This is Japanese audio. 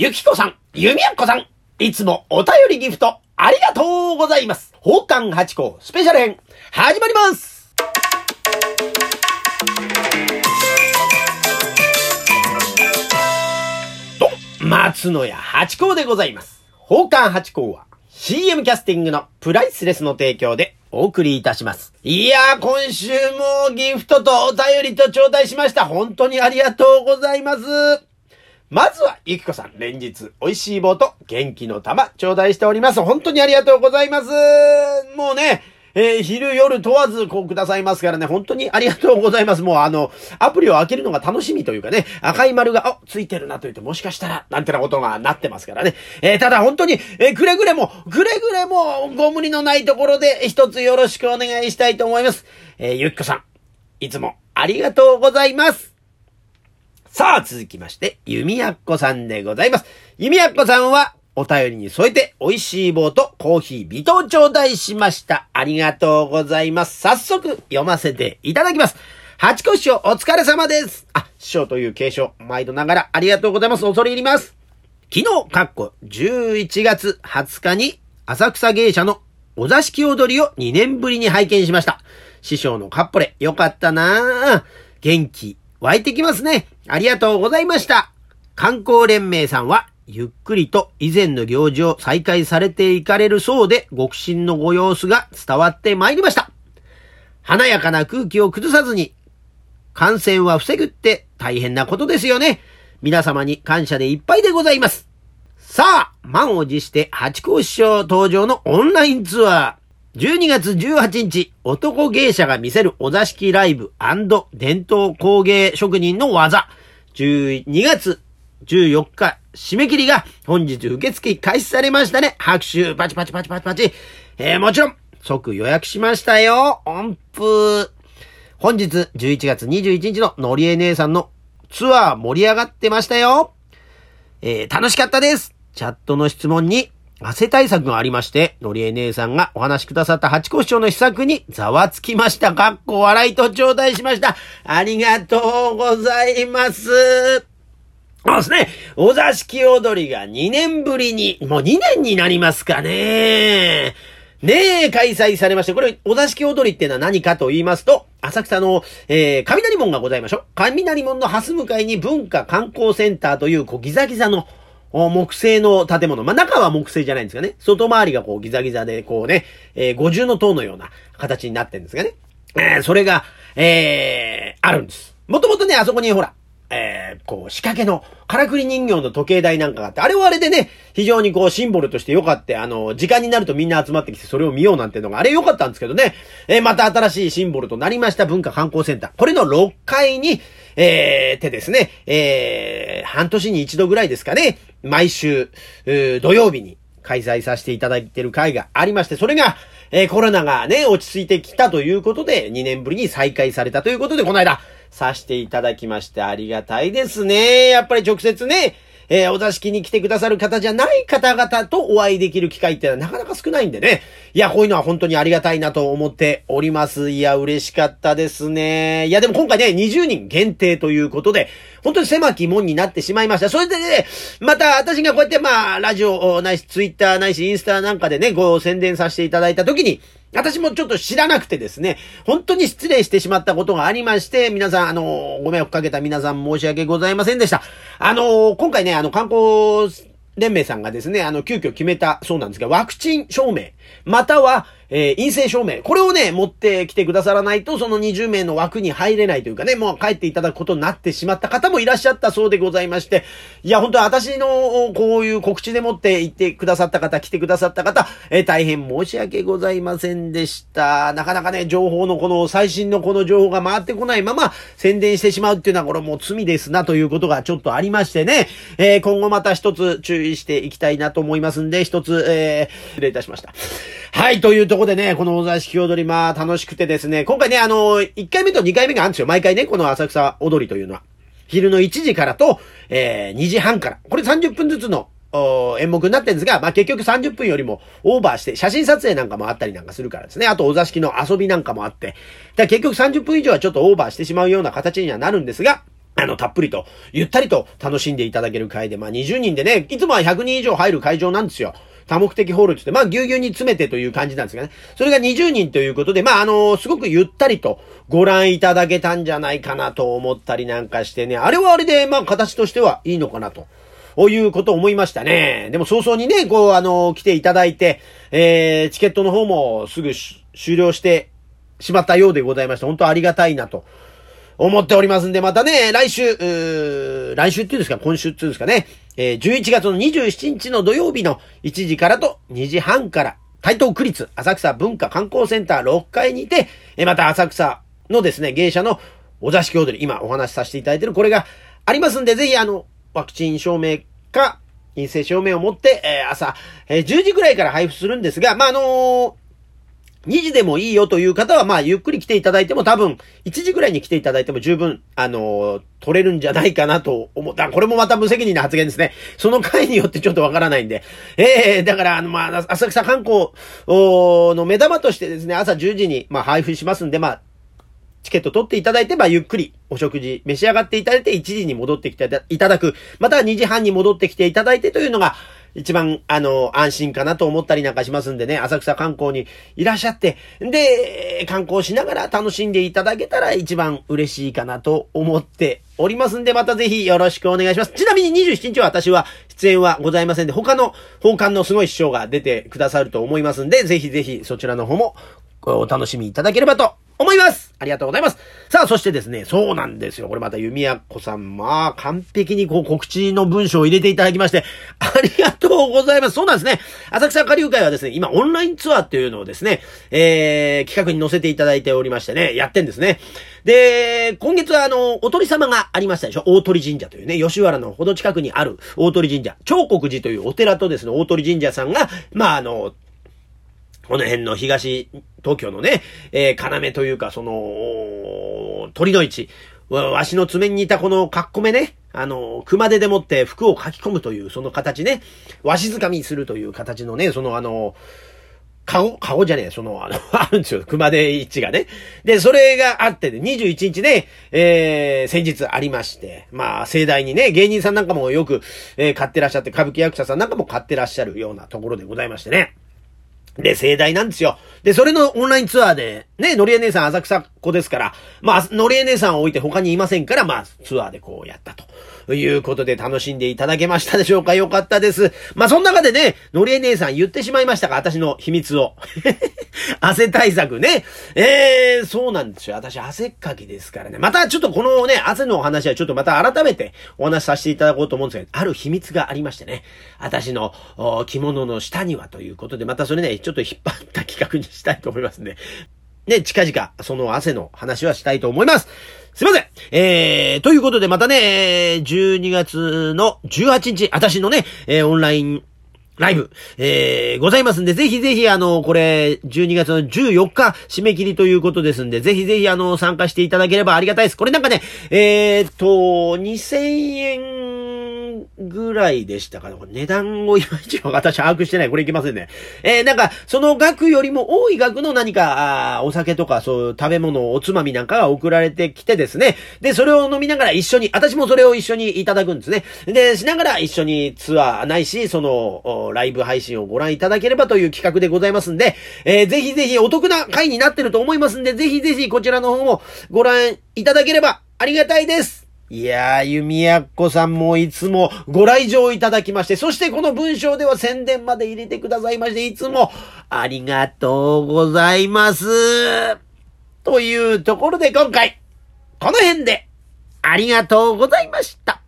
ゆきこさん、ゆみやっこさん、いつもお便りギフト、ありがとうございます。宝冠八甲スペシャル編、始まりますと、松野屋八甲でございます。宝冠八甲は、CM キャスティングのプライスレスの提供でお送りいたします。いやー、今週もギフトとお便りと頂戴しました。本当にありがとうございます。まずは、ゆきこさん、連日、美味しい棒と元気の玉、頂戴しております。本当にありがとうございます。もうね、えー昼夜問わずこうくださいますからね、本当にありがとうございます。もうあの、アプリを開けるのが楽しみというかね、赤い丸が、あ、ついてるなと言って、もしかしたら、なんてなことがなってますからね。えーただ本当に、えーくれぐれも、くれぐれも、ご無理のないところで、一つよろしくお願いしたいと思います。えゆきこさん、いつもありがとうございます。さあ、続きまして、ゆみやっこさんでございます。ゆみやっこさんは、お便りに添えて、美味しい棒とコーヒー微糖頂戴しました。ありがとうございます。早速、読ませていただきます。八甲師匠、お疲れ様です。あ、師匠という継承、毎度ながらありがとうございます。恐れ入ります。昨日、かっこ11月20日に、浅草芸者のお座敷踊りを2年ぶりに拝見しました。師匠のカッポレ、よかったなぁ。元気、湧いてきますね。ありがとうございました。観光連盟さんは、ゆっくりと以前の行事を再開されていかれるそうで、ご苦心のご様子が伝わってまいりました。華やかな空気を崩さずに、感染は防ぐって大変なことですよね。皆様に感謝でいっぱいでございます。さあ、満を持して八甲師匠登場のオンラインツアー。12月18日、男芸者が見せるお座敷ライブ伝統工芸職人の技。12月14日、締め切りが本日受付開始されましたね。拍手、パチパチパチパチパチ。えー、もちろん、即予約しましたよ。音符。本日11月21日ののりえ姉さんのツアー盛り上がってましたよ。えー楽しかったです。チャットの質問に汗対策がありまして、のりえ姉さんがお話しくださった八甲師匠の施策にざわつきました。かっこ笑いと頂戴しました。ありがとうございます。そうですね。お座敷踊りが2年ぶりに、もう2年になりますかね。ねえ、開催されまして、これ、お座敷踊りってのは何かと言いますと、浅草の、えー、雷門がございましょう。雷門の蓮向かいに文化観光センターという、こう、ギザギザの、木製の建物。まあ、中は木製じゃないんですがね。外回りがこうギザギザで、こうね、えー、五重の塔のような形になってるんですがね。えー、それが、えー、あるんです。もともとね、あそこにほら、えー、こう、仕掛けの、からくり人形の時計台なんかがあって、あれはあれでね、非常にこう、シンボルとして良かって、あの、時間になるとみんな集まってきて、それを見ようなんていうのが、あれ良かったんですけどね、えー、また新しいシンボルとなりました文化観光センター。これの6階に、えー、てですね、えー、半年に一度ぐらいですかね、毎週、土曜日に開催させていただいてる会がありまして、それが、えーコロナがね、落ち着いてきたということで、2年ぶりに再開されたということで、この間、させていただきましてありがたいですね。やっぱり直接ね、えーお座敷に来てくださる方じゃない方々とお会いできる機会ってのはなかなか少ないんでね。いや、こういうのは本当にありがたいなと思っております。いや、嬉しかったですね。いや、でも今回ね、20人限定ということで、本当に狭き門になってしまいました。それでね、また私がこうやってまあ、ラジオないし、ツイッターないし、インスタなんかでね、ご宣伝させていただいたときに、私もちょっと知らなくてですね、本当に失礼してしまったことがありまして、皆さん、あの、ご迷惑かけた皆さん申し訳ございませんでした。あの、今回ね、あの、観光連盟さんがですね、あの、急遽決めたそうなんですが、ワクチン証明、または、えー陰性証明、これをね、持ってきてくださらないと、その20名の枠に入れないというかね、もう帰っていただくことになってしまった方もいらっしゃったそうでございまして、いや、本当私の、こういう告知でもって言ってくださった方、来てくださった方、えー大変申し訳ございませんでした。なかなかね、情報のこの、最新のこの情報が回ってこないまま、宣伝してしまうっていうのは、これもう罪ですなということがちょっとありましてね、えー今後また一つ注意していきたいなと思いますんで、一つ、えー失礼いたしました。はい、というところでね、このお座敷踊り、まあ楽しくてですね、今回ね、あの、1回目と2回目があるんですよ。毎回ね、この浅草踊りというのは。昼の1時からと、えー2時半から。これ30分ずつの、演目になってるんですが、まあ、結局30分よりもオーバーして、写真撮影なんかもあったりなんかするからですね。あとお座敷の遊びなんかもあって。だ結局30分以上はちょっとオーバーしてしまうような形にはなるんですが、あの、たっぷりと、ゆったりと楽しんでいただける会で、まあ20人でね、いつもは100人以上入る会場なんですよ。多目的ホールって言って、まあぎゅうぎゅうに詰めてという感じなんですがね。それが20人ということで、まああのすごくゆったりとご覧いただけたんじゃないかなと思ったりなんかしてね、あれはあれで、まあ形としてはいいのかなと。ういうことを思いましたね。でも早々にね、こう、あの、来ていただいて、えー、チケットの方もすぐ終了してしまったようでございまして、本当ありがたいなと思っておりますんで、またね、来週、来週っていうんですか、今週っていうんですかね、えー、11月の27日の土曜日の1時からと2時半から、台東区立浅草文化観光センター6階にて、えー、また浅草のですね、芸者のお座敷踊り、今お話しさせていただいているこれがありますんで、ぜひあの、ワクチン証明か、陰性証明を持って、えー、朝、えー、10時くらいから配布するんですが、まあ、あのー2時でもいいよという方は、まあ、ゆっくり来ていただいても多分、1時ぐらいに来ていただいても十分、あのー、取れるんじゃないかなと思った。これもまた無責任な発言ですね。その回によってちょっとわからないんで。え えー、だから、あの、まあ、浅草観光の目玉としてですね、朝10時に、まあ、配布しますんで、まあ、チケット取っていただいて、まあ、ゆっくりお食事召し上がっていただいて、1時に戻ってきていただく。または2時半に戻ってきていただいてというのが、一番、あの、安心かなと思ったりなんかしますんでね、浅草観光にいらっしゃって、で、観光しながら楽しんでいただけたら一番嬉しいかなと思っておりますんで、またぜひよろしくお願いします。ちなみに27日は私は出演はございませんで、他の奉還のすごい師匠が出てくださると思いますんで、ぜひぜひそちらの方もお楽しみいただければと思いますありがとうございますさあ、そしてですね、そうなんですよ。これまた弓矢子さん、まあ、完璧にこう告知の文章を入れていただきまして、ありがとうございます。そうなんですね。浅草下流会はですね、今オンラインツアーっていうのをですね、えー、企画に載せていただいておりましてね、やってんですね。で、今月はあの、お鳥様がありましたでしょ？大鳥神社というね、吉原のほど近くにある大鳥神社、長国寺というお寺とですね、大鳥神社さんが、まああの、この辺の東東京のね、えー、要というか、その、鳥の市。わしの爪に似たこのかっこめね、あの、熊手でもって服を書き込むという、その形ね、わしづかみするという形のね、そのあの、カゴ、カゴじゃねえ、その、あの、あるんですよ。熊手市がね。で、それがあってね、21日ね、えー、先日ありまして、まあ、盛大にね、芸人さんなんかもよく、えー、買ってらっしゃって、歌舞伎役者さんなんかも買ってらっしゃるようなところでございましてね。で、盛大なんですよ。で、それのオンラインツアーで、ね、のりえ姉さん浅草子ですから、まあ、のりえ姉さんを置いて他にいませんから、まあ、ツアーでこうやったと。いうことで楽しんでいただけましたでしょうか？よかったです。まあ、その中でね、のりえ姉さん言ってしまいましたが、私の秘密を。汗対策ね。えー、そうなんですよ。私汗っかきですからね。またちょっとこのね、汗のお話はちょっとまた改めてお話しさせていただこうと思うんですけど、ある秘密がありましてね。私の着物の下にはということで、またそれね、ちょっと引っ張った企画にしたいと思いますんで。ね、近々、その汗の話はしたいと思います。すいません。えー、ということでまたね、12月の18日、私のね、えー、オンラインライブ、えー、ございますんで、ぜひぜひ、あの、これ、12月の14日、締め切りということですんで、ぜひぜひ、あの、参加していただければありがたいです。これなんかね、えー、っと、2000円ぐらいでしたかね。値段をいまいち私把握してない。これいけませんね。えー、なんか、その額よりも多い額の何か、あお酒とか、そう、食べ物、おつまみなんかが送られてきてですね。で、それを飲みながら一緒に、私もそれを一緒にいただくんですね。で、しながら一緒にツアーないし、その、ライブ配信をご覧いただければという企画でございますんで、えー、ぜひぜひお得な回になってると思いますんで、ぜひぜひこちらの方もご覧いただければありがたいです。いやー、弓矢子さんもいつもご来場いただきまして、そしてこの文章では宣伝まで入れてくださいまして、いつもありがとうございます。というところで今回、この辺でありがとうございました。